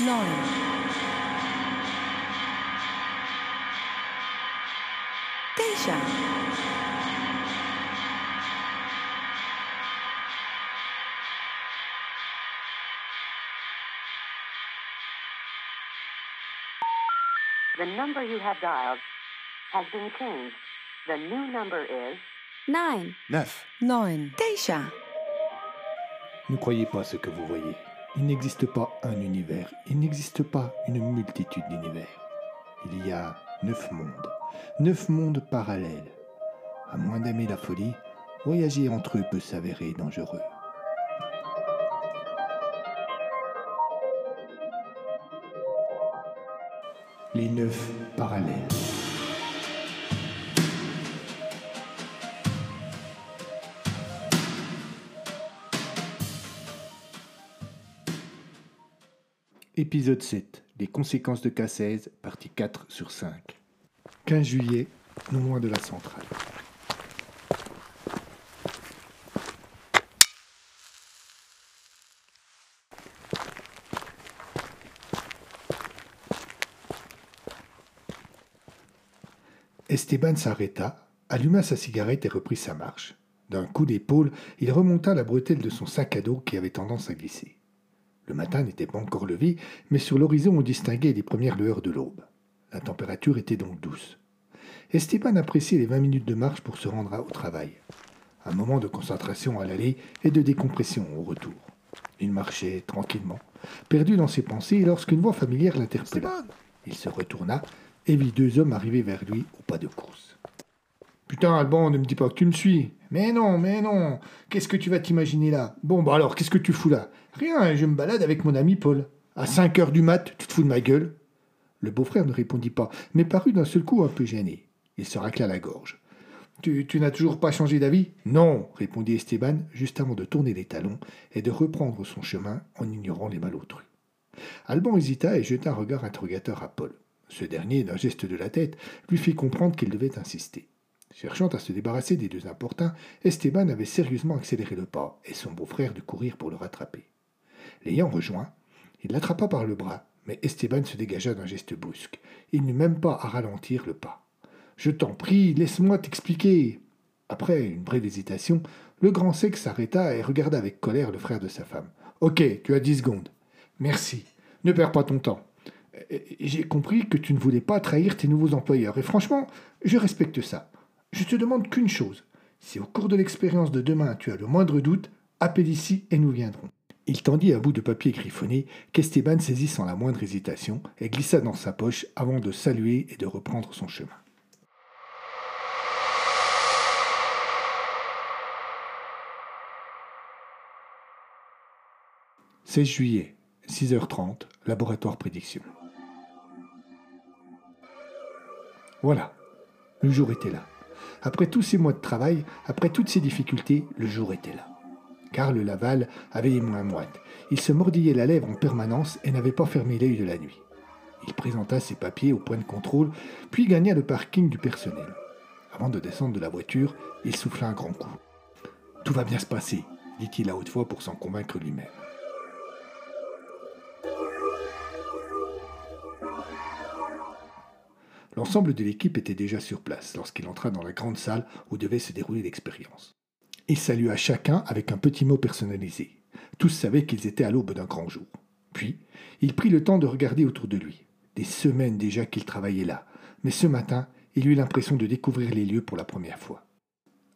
Knowledge. Deja. The number you have dialed has been changed. The new number is Nine. Neuf. Nine. Deja. Ne croyez pas ce que vous voyez. Il n'existe pas un univers, il n'existe pas une multitude d'univers. Il y a neuf mondes, neuf mondes parallèles. À moins d'aimer la folie, voyager entre eux peut s'avérer dangereux. Les neuf parallèles. Épisode 7. Les conséquences de K16, partie 4 sur 5. 15 juillet, non loin de la centrale. Esteban s'arrêta, alluma sa cigarette et reprit sa marche. D'un coup d'épaule, il remonta la bretelle de son sac à dos qui avait tendance à glisser. Le matin n'était pas encore levé, mais sur l'horizon on distinguait les premières lueurs de l'aube. La température était donc douce. Esteban appréciait les vingt minutes de marche pour se rendre au travail. Un moment de concentration à l'aller et de décompression au retour. Il marchait tranquillement, perdu dans ses pensées, lorsqu'une voix familière l'interpella. Il se retourna et vit deux hommes arriver vers lui au pas de course. Putain, Alban, ne me dis pas que tu me suis. Mais non, mais non. Qu'est-ce que tu vas t'imaginer là? Bon, bah alors, qu'est-ce que tu fous là? Rien, je me balade avec mon ami Paul. À 5 heures du mat, tu te fous de ma gueule? Le beau-frère ne répondit pas, mais parut d'un seul coup un peu gêné. Il se racla la gorge. Tu, tu n'as toujours pas changé d'avis? Non, répondit Esteban, juste avant de tourner les talons et de reprendre son chemin en ignorant les malautrus. Alban hésita et jeta un regard interrogateur à Paul. Ce dernier, d'un geste de la tête, lui fit comprendre qu'il devait insister. Cherchant à se débarrasser des deux importuns, Esteban avait sérieusement accéléré le pas, et son beau-frère dut courir pour le rattraper. L'ayant rejoint, il l'attrapa par le bras, mais Esteban se dégagea d'un geste brusque. Il n'eut même pas à ralentir le pas. Je t'en prie, laisse-moi t'expliquer. Après une brève hésitation, le grand sec s'arrêta et regarda avec colère le frère de sa femme. Ok, tu as dix secondes. Merci. Ne perds pas ton temps. J'ai compris que tu ne voulais pas trahir tes nouveaux employeurs, et franchement, je respecte ça. Je te demande qu'une chose. Si au cours de l'expérience de demain tu as le moindre doute, appelle ici et nous viendrons. Il tendit un bout de papier griffonné qu'Esteban saisit sans la moindre hésitation et glissa dans sa poche avant de saluer et de reprendre son chemin. « 16 juillet, 6h30, laboratoire prédiction. Voilà, le jour était là. Après tous ces mois de travail, après toutes ces difficultés, le jour était là. Karl Laval avait les mains moites. Il se mordillait la lèvre en permanence et n'avait pas fermé l'œil de la nuit. Il présenta ses papiers au point de contrôle, puis gagna le parking du personnel. Avant de descendre de la voiture, il souffla un grand coup. Tout va bien se passer, dit-il à haute voix pour s'en convaincre lui-même. L'ensemble de l'équipe était déjà sur place lorsqu'il entra dans la grande salle où devait se dérouler l'expérience. Il salua chacun avec un petit mot personnalisé. Tous savaient qu'ils étaient à l'aube d'un grand jour. Puis, il prit le temps de regarder autour de lui. Des semaines déjà qu'il travaillait là, mais ce matin, il eut l'impression de découvrir les lieux pour la première fois.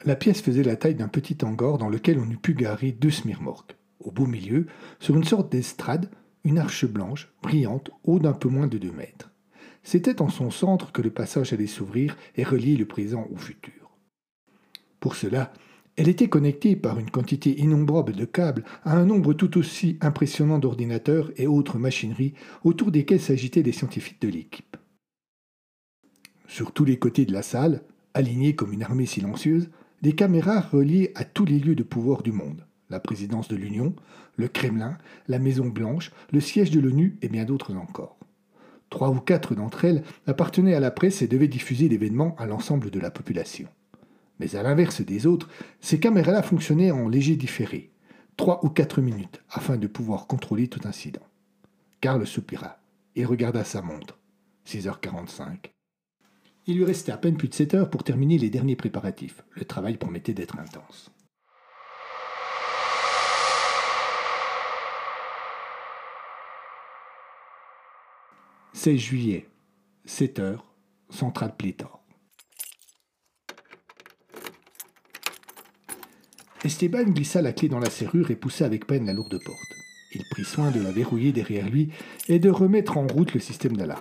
La pièce faisait la taille d'un petit hangar dans lequel on eût pu garer deux smirmorques. Au beau milieu, sur une sorte d'estrade, une arche blanche, brillante, haut d'un peu moins de deux mètres. C'était en son centre que le passage allait s'ouvrir et relier le présent au futur. Pour cela, elle était connectée par une quantité innombrable de câbles à un nombre tout aussi impressionnant d'ordinateurs et autres machineries autour desquels s'agitaient les scientifiques de l'équipe. Sur tous les côtés de la salle, alignés comme une armée silencieuse, des caméras reliées à tous les lieux de pouvoir du monde la présidence de l'Union, le Kremlin, la Maison Blanche, le siège de l'ONU et bien d'autres encore. Trois ou quatre d'entre elles appartenaient à la presse et devaient diffuser l'événement à l'ensemble de la population. Mais à l'inverse des autres, ces caméras-là fonctionnaient en léger différé, trois ou quatre minutes, afin de pouvoir contrôler tout incident. Karl soupira et regarda sa montre. 6h45. Il lui restait à peine plus de 7 heures pour terminer les derniers préparatifs. Le travail promettait d'être intense. 16 juillet, 7 heures, centrale Pléthore. Esteban glissa la clé dans la serrure et poussa avec peine la lourde porte. Il prit soin de la verrouiller derrière lui et de remettre en route le système d'alarme.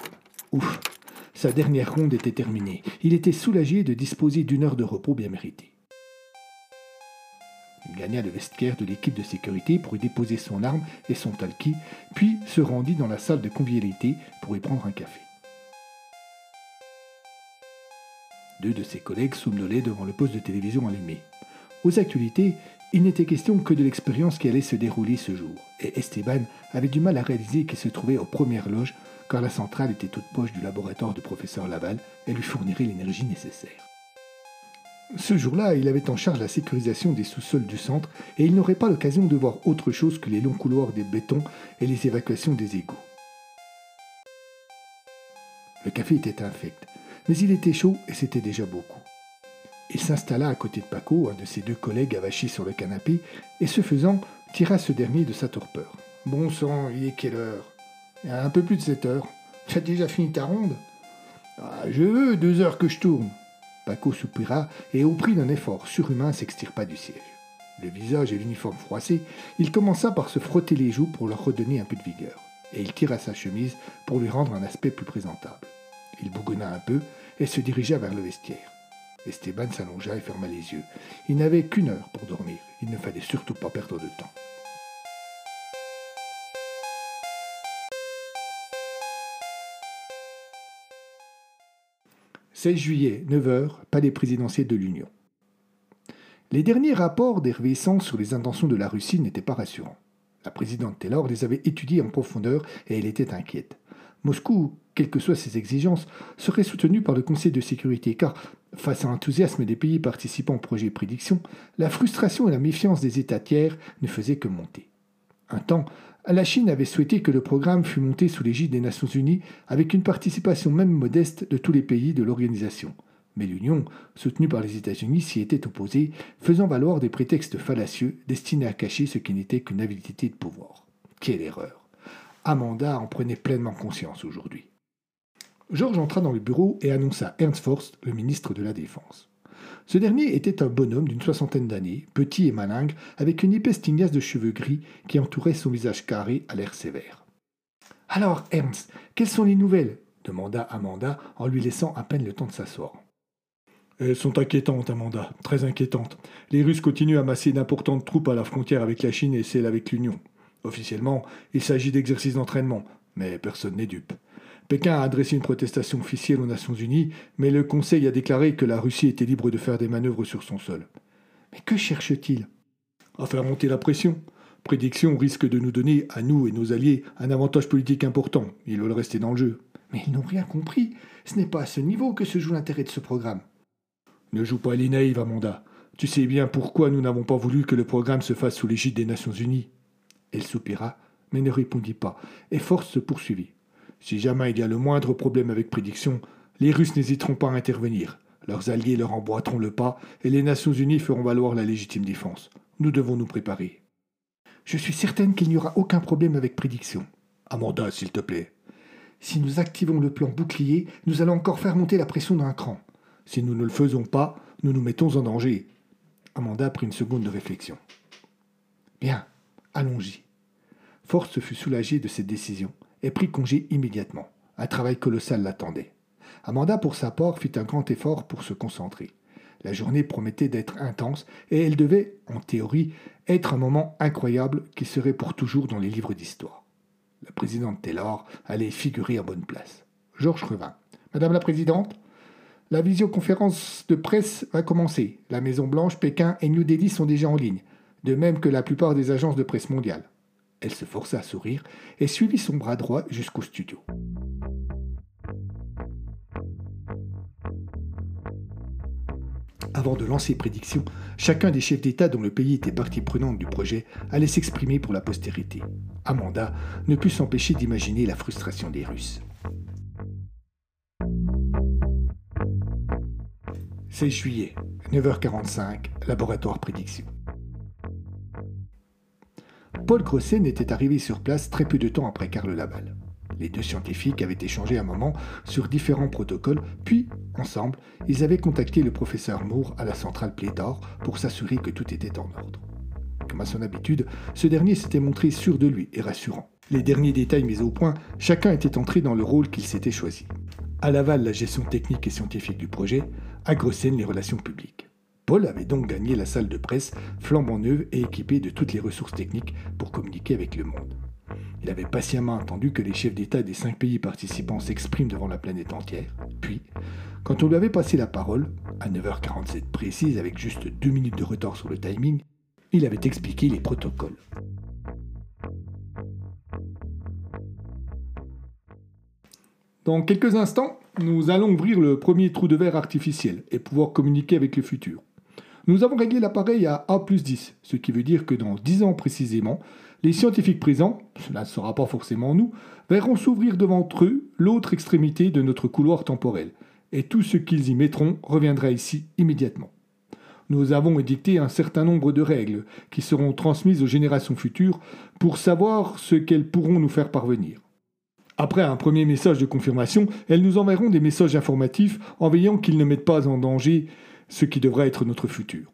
Ouf, sa dernière ronde était terminée. Il était soulagé de disposer d'une heure de repos bien méritée. Le vestiaire de l'équipe de sécurité pour y déposer son arme et son talkie, puis se rendit dans la salle de convivialité pour y prendre un café. Deux de ses collègues somnolaient devant le poste de télévision allumé. Aux actualités, il n'était question que de l'expérience qui allait se dérouler ce jour, et Esteban avait du mal à réaliser qu'il se trouvait aux premières loges car la centrale était toute poche du laboratoire du professeur Laval et lui fournirait l'énergie nécessaire. Ce jour-là, il avait en charge la sécurisation des sous-sols du centre et il n'aurait pas l'occasion de voir autre chose que les longs couloirs des bétons et les évacuations des égouts. Le café était infect, mais il était chaud et c'était déjà beaucoup. Il s'installa à côté de Paco, un de ses deux collègues avachi sur le canapé, et ce faisant, tira ce dernier de sa torpeur. Bon sang, il est quelle heure? Un peu plus de sept heures. Tu as déjà fini ta ronde? Ah, Je veux deux heures que je tourne. Paco soupira et, au prix d'un effort surhumain, s'extirpa du siège. Le visage et l'uniforme froissés, il commença par se frotter les joues pour leur redonner un peu de vigueur, et il tira sa chemise pour lui rendre un aspect plus présentable. Il bougonna un peu et se dirigea vers le vestiaire. Esteban s'allongea et ferma les yeux. Il n'avait qu'une heure pour dormir. Il ne fallait surtout pas perdre de temps. 16 juillet, 9h, palais présidentiel de l'Union. Les derniers rapports d'Hervé Sanz sur les intentions de la Russie n'étaient pas rassurants. La présidente Taylor les avait étudiés en profondeur et elle était inquiète. Moscou, quelles que soient ses exigences, serait soutenu par le Conseil de sécurité car, face à l'enthousiasme des pays participants au projet Prédiction, la frustration et la méfiance des États tiers ne faisaient que monter. Un temps, la Chine avait souhaité que le programme fût monté sous l'égide des Nations Unies avec une participation même modeste de tous les pays de l'organisation. Mais l'Union, soutenue par les États-Unis, s'y était opposée, faisant valoir des prétextes fallacieux destinés à cacher ce qui n'était qu'une avidité de pouvoir. Quelle erreur Amanda en prenait pleinement conscience aujourd'hui. Georges entra dans le bureau et annonça Ernst Forst, le ministre de la Défense. Ce dernier était un bonhomme d'une soixantaine d'années, petit et malingre, avec une épaisse tignasse de cheveux gris qui entourait son visage carré à l'air sévère. Alors, Ernst, quelles sont les nouvelles? demanda Amanda en lui laissant à peine le temps de s'asseoir. Elles sont inquiétantes, Amanda, très inquiétantes. Les Russes continuent à masser d'importantes troupes à la frontière avec la Chine et celle avec l'Union. Officiellement, il s'agit d'exercices d'entraînement, mais personne n'est dupe. Pékin a adressé une protestation officielle aux Nations Unies, mais le Conseil a déclaré que la Russie était libre de faire des manœuvres sur son sol. Mais que cherche-t-il? À faire monter la pression. Prédiction risque de nous donner, à nous et nos alliés, un avantage politique important. Ils veulent rester dans le jeu. Mais ils n'ont rien compris. Ce n'est pas à ce niveau que se joue l'intérêt de ce programme. Ne joue pas les naïfs, Amanda. Tu sais bien pourquoi nous n'avons pas voulu que le programme se fasse sous l'égide des Nations Unies. Elle soupira, mais ne répondit pas, et Force se poursuivit. Si jamais il y a le moindre problème avec prédiction, les Russes n'hésiteront pas à intervenir. Leurs alliés leur emboîteront le pas et les Nations Unies feront valoir la légitime défense. Nous devons nous préparer. Je suis certaine qu'il n'y aura aucun problème avec prédiction. Amanda, s'il te plaît. Si nous activons le plan bouclier, nous allons encore faire monter la pression d'un cran. Si nous ne le faisons pas, nous nous mettons en danger. Amanda prit une seconde de réflexion. Bien, allons-y. Force fut soulagée de cette décision et prit congé immédiatement. Un travail colossal l'attendait. Amanda, pour sa part, fit un grand effort pour se concentrer. La journée promettait d'être intense et elle devait, en théorie, être un moment incroyable qui serait pour toujours dans les livres d'histoire. La présidente Taylor allait figurer à bonne place. Georges revint. Madame la présidente, la visioconférence de presse va commencer. La Maison-Blanche, Pékin et New Delhi sont déjà en ligne, de même que la plupart des agences de presse mondiales. Elle se força à sourire et suivit son bras droit jusqu'au studio. Avant de lancer prédictions, chacun des chefs d'État dont le pays était partie prenante du projet allait s'exprimer pour la postérité. Amanda ne put s'empêcher d'imaginer la frustration des Russes. 16 juillet, 9h45, laboratoire prédiction. Paul Grosset n'était arrivé sur place très peu de temps après Karl Laval. Les deux scientifiques avaient échangé un moment sur différents protocoles, puis, ensemble, ils avaient contacté le professeur Moore à la centrale Pléthore pour s'assurer que tout était en ordre. Comme à son habitude, ce dernier s'était montré sûr de lui et rassurant. Les derniers détails mis au point, chacun était entré dans le rôle qu'il s'était choisi. À Laval, la gestion technique et scientifique du projet, à Grossen, les relations publiques. Paul avait donc gagné la salle de presse flambant neuve et équipée de toutes les ressources techniques pour communiquer avec le monde. Il avait patiemment attendu que les chefs d'État des cinq pays participants s'expriment devant la planète entière. Puis, quand on lui avait passé la parole, à 9h47 précise, avec juste deux minutes de retard sur le timing, il avait expliqué les protocoles. Dans quelques instants, nous allons ouvrir le premier trou de verre artificiel et pouvoir communiquer avec le futur. Nous avons réglé l'appareil à A plus 10, ce qui veut dire que dans 10 ans précisément, les scientifiques présents, cela ne sera pas forcément nous, verront s'ouvrir devant eux l'autre extrémité de notre couloir temporel, et tout ce qu'ils y mettront reviendra ici immédiatement. Nous avons édicté un certain nombre de règles qui seront transmises aux générations futures pour savoir ce qu'elles pourront nous faire parvenir. Après un premier message de confirmation, elles nous enverront des messages informatifs en veillant qu'ils ne mettent pas en danger ce qui devra être notre futur.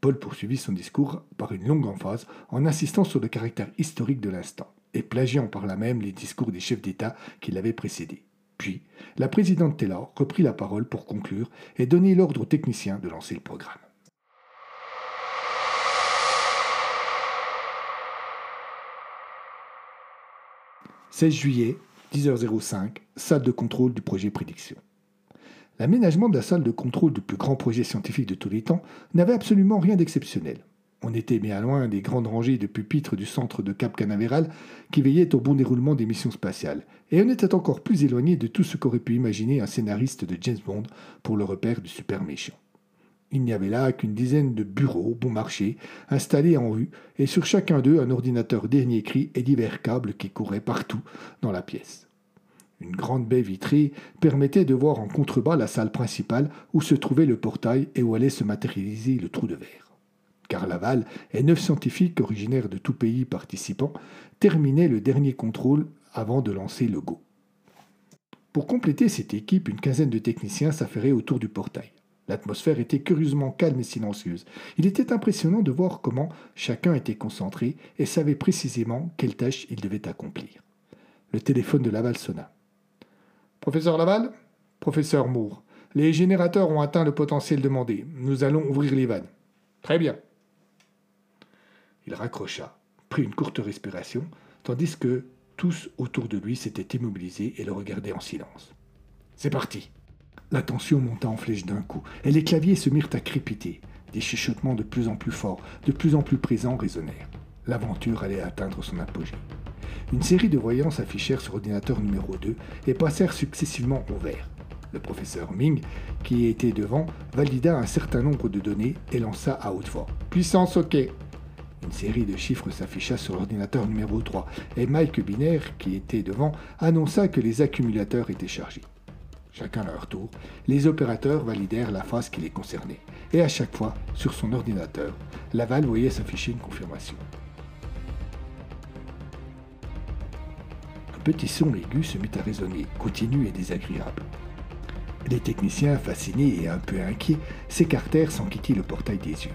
Paul poursuivit son discours par une longue emphase en insistant sur le caractère historique de l'instant, et plagiant par là même les discours des chefs d'État qui l'avaient précédé. Puis, la présidente Taylor reprit la parole pour conclure et donner l'ordre aux techniciens de lancer le programme. « 16 juillet, 10h05, salle de contrôle du projet Prédiction. L'aménagement de la salle de contrôle du plus grand projet scientifique de tous les temps n'avait absolument rien d'exceptionnel. On était bien loin des grandes rangées de pupitres du centre de Cap Canaveral qui veillaient au bon déroulement des missions spatiales, et on était encore plus éloigné de tout ce qu'aurait pu imaginer un scénariste de James Bond pour le repère du super méchant. Il n'y avait là qu'une dizaine de bureaux bon marché installés en rue, et sur chacun d'eux un ordinateur dernier cri et divers câbles qui couraient partout dans la pièce. Une grande baie vitrée permettait de voir en contrebas la salle principale où se trouvait le portail et où allait se matérialiser le trou de verre. Car Laval et neuf scientifiques originaires de tout pays participants terminaient le dernier contrôle avant de lancer le go. Pour compléter cette équipe, une quinzaine de techniciens s'affairaient autour du portail. L'atmosphère était curieusement calme et silencieuse. Il était impressionnant de voir comment chacun était concentré et savait précisément quelle tâche il devait accomplir. Le téléphone de Laval sonna. Professeur Laval? Professeur Moore. Les générateurs ont atteint le potentiel demandé. Nous allons ouvrir les vannes. Très bien. Il raccrocha, prit une courte respiration, tandis que tous autour de lui s'étaient immobilisés et le regardaient en silence. C'est parti. La tension monta en flèche d'un coup, et les claviers se mirent à crépiter. Des chuchotements de plus en plus forts, de plus en plus présents résonnèrent. L'aventure allait atteindre son apogée. Une série de voyants s'affichèrent sur l'ordinateur numéro 2 et passèrent successivement au vert. Le professeur Ming, qui était devant, valida un certain nombre de données et lança à haute voix Puissance OK. Une série de chiffres s'afficha sur l'ordinateur numéro 3 et Mike Binaire, qui était devant, annonça que les accumulateurs étaient chargés. Chacun à leur tour, les opérateurs validèrent la phase qui les concernait. Et à chaque fois, sur son ordinateur, Laval voyait s'afficher une confirmation. Petit son aigu se mit à résonner, continu et désagréable. Les techniciens, fascinés et un peu inquiets, s'écartèrent sans quitter le portail des yeux.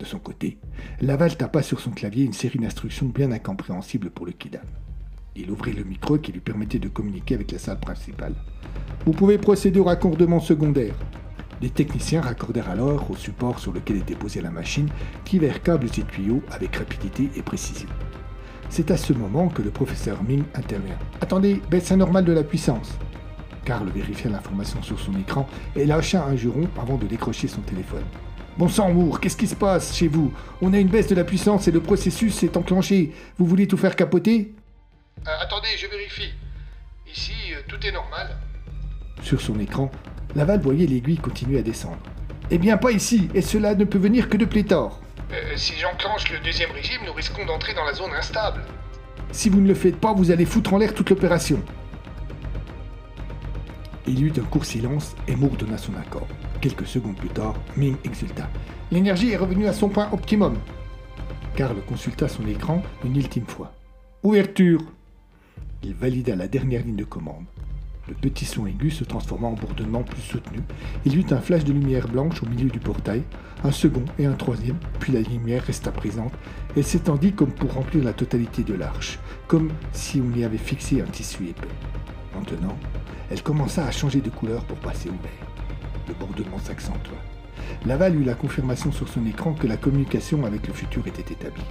De son côté, Laval tapa sur son clavier une série d'instructions bien incompréhensibles pour le Kidam. Il ouvrit le micro qui lui permettait de communiquer avec la salle principale. Vous pouvez procéder au raccordement secondaire. Les techniciens raccordèrent alors au support sur lequel était posée la machine divers câbles et tuyaux avec rapidité et précision. C'est à ce moment que le professeur Ming intervient. Attendez, baisse anormale de la puissance. Karl vérifia l'information sur son écran et lâcha un juron avant de décrocher son téléphone. Bon sang, Moore, qu'est-ce qui se passe chez vous? On a une baisse de la puissance et le processus s'est enclenché. Vous voulez tout faire capoter? Euh, attendez, je vérifie. Ici, euh, tout est normal. Sur son écran, Laval voyait l'aiguille continuer à descendre. Eh bien, pas ici, et cela ne peut venir que de pléthore. Euh, si j'enclenche le deuxième régime, nous risquons d'entrer dans la zone instable. Si vous ne le faites pas, vous allez foutre en l'air toute l'opération. Il y eut un court silence et Moore donna son accord. Quelques secondes plus tard, Ming exulta. L'énergie est revenue à son point optimum. Karl consulta son écran une ultime fois. Ouverture Il valida la dernière ligne de commande. Le petit son aigu se transforma en bourdonnement plus soutenu. Il y eut un flash de lumière blanche au milieu du portail, un second et un troisième, puis la lumière resta présente et s'étendit comme pour remplir la totalité de l'arche, comme si on y avait fixé un tissu épais. Maintenant, elle commença à changer de couleur pour passer au vert. Le bourdonnement s'accentua. Laval eut la confirmation sur son écran que la communication avec le futur était établie.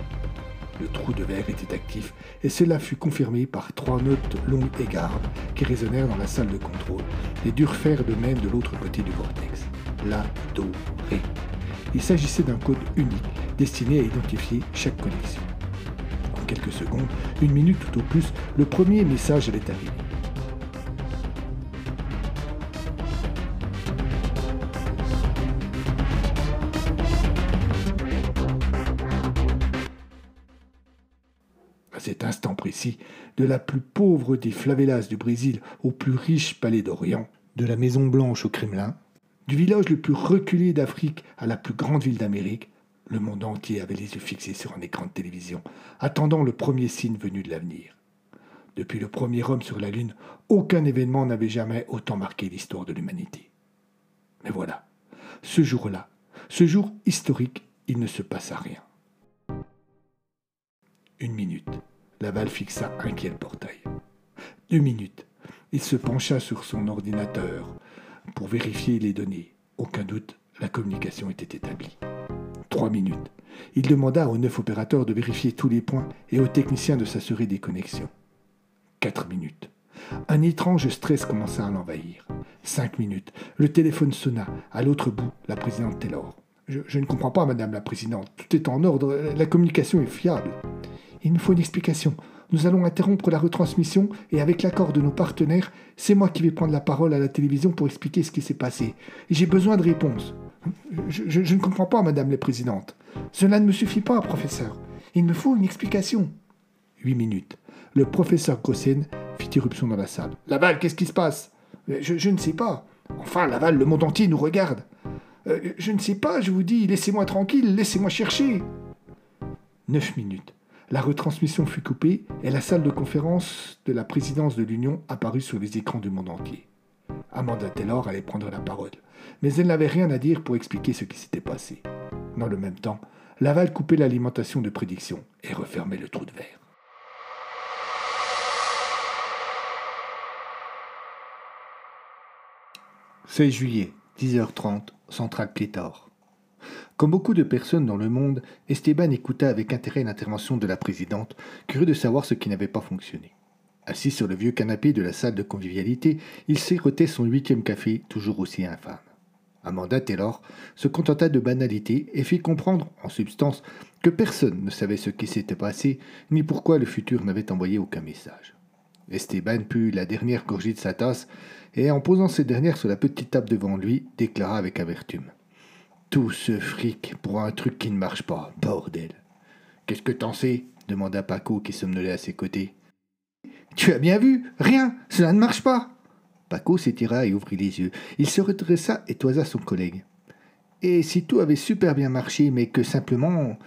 Le trou de verre était actif et cela fut confirmé par trois notes longues et gardes qui résonnèrent dans la salle de contrôle et durent faire de même de l'autre côté du vortex. La, do. Il s'agissait d'un code unique destiné à identifier chaque connexion. En quelques secondes, une minute tout au plus, le premier message allait arriver. De la plus pauvre des favelas du Brésil au plus riche palais d'Orient, de la Maison Blanche au Kremlin, du village le plus reculé d'Afrique à la plus grande ville d'Amérique, le monde entier avait les yeux fixés sur un écran de télévision, attendant le premier signe venu de l'avenir. Depuis le premier homme sur la Lune, aucun événement n'avait jamais autant marqué l'histoire de l'humanité. Mais voilà, ce jour-là, ce jour historique, il ne se passa rien. Une minute. Laval fixa inquiet le portail. Deux minutes. Il se pencha sur son ordinateur pour vérifier les données. Aucun doute, la communication était établie. Trois minutes. Il demanda aux neuf opérateurs de vérifier tous les points et aux techniciens de s'assurer des connexions. Quatre minutes. Un étrange stress commença à l'envahir. Cinq minutes. Le téléphone sonna. À l'autre bout, la présidente Taylor. Je, je ne comprends pas, madame la présidente. Tout est en ordre. La communication est fiable. Il nous faut une explication. Nous allons interrompre la retransmission et avec l'accord de nos partenaires, c'est moi qui vais prendre la parole à la télévision pour expliquer ce qui s'est passé. J'ai besoin de réponses. Je, ne comprends pas, Madame la Présidente. Cela ne me suffit pas, professeur. Il me faut une explication. Huit minutes. Le professeur Gossen fit irruption dans la salle. Laval, qu'est-ce qui se passe? Je, je ne sais pas. Enfin, Laval, le monde entier nous regarde. Euh, je ne sais pas, je vous dis, laissez-moi tranquille, laissez-moi chercher. Neuf minutes. La retransmission fut coupée et la salle de conférence de la présidence de l'Union apparut sur les écrans du monde entier. Amanda Taylor allait prendre la parole, mais elle n'avait rien à dire pour expliquer ce qui s'était passé. Dans le même temps, Laval coupait l'alimentation de prédiction et refermait le trou de verre. « 16 juillet, 10h30, centrale Clétor. Comme beaucoup de personnes dans le monde, Esteban écouta avec intérêt l'intervention de la présidente, curieux de savoir ce qui n'avait pas fonctionné. Assis sur le vieux canapé de la salle de convivialité, il sirotait son huitième café, toujours aussi infâme. Amanda Taylor se contenta de banalité et fit comprendre, en substance, que personne ne savait ce qui s'était passé, ni pourquoi le futur n'avait envoyé aucun message. Esteban put la dernière gorgée de sa tasse et, en posant cette dernière sur la petite table devant lui, déclara avec amertume. Tout ce fric pour un truc qui ne marche pas, bordel. Qu'est-ce que t'en sais? demanda Paco qui somnolait à ses côtés. Tu as bien vu Rien Cela ne marche pas Paco s'étira et ouvrit les yeux. Il se redressa et toisa son collègue. Et si tout avait super bien marché, mais que simplement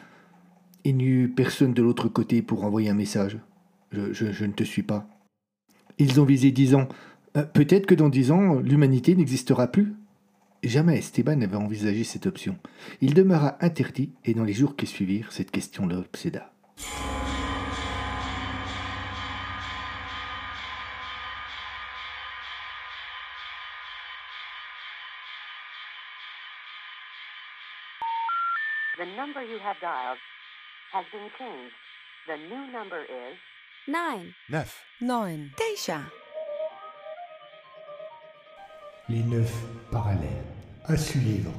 il n'y eut personne de l'autre côté pour envoyer un message je, ne te suis pas. Ils ont visé dix ans. Euh, Peut-être que dans dix ans, l'humanité n'existera plus Jamais Esteban n'avait envisagé cette option. Il demeura interdit et dans les jours qui suivirent, cette question l'obséda. The number you have dialed has been changed. The new number is 9 9 9 9 les neuf parallèles. À suivre.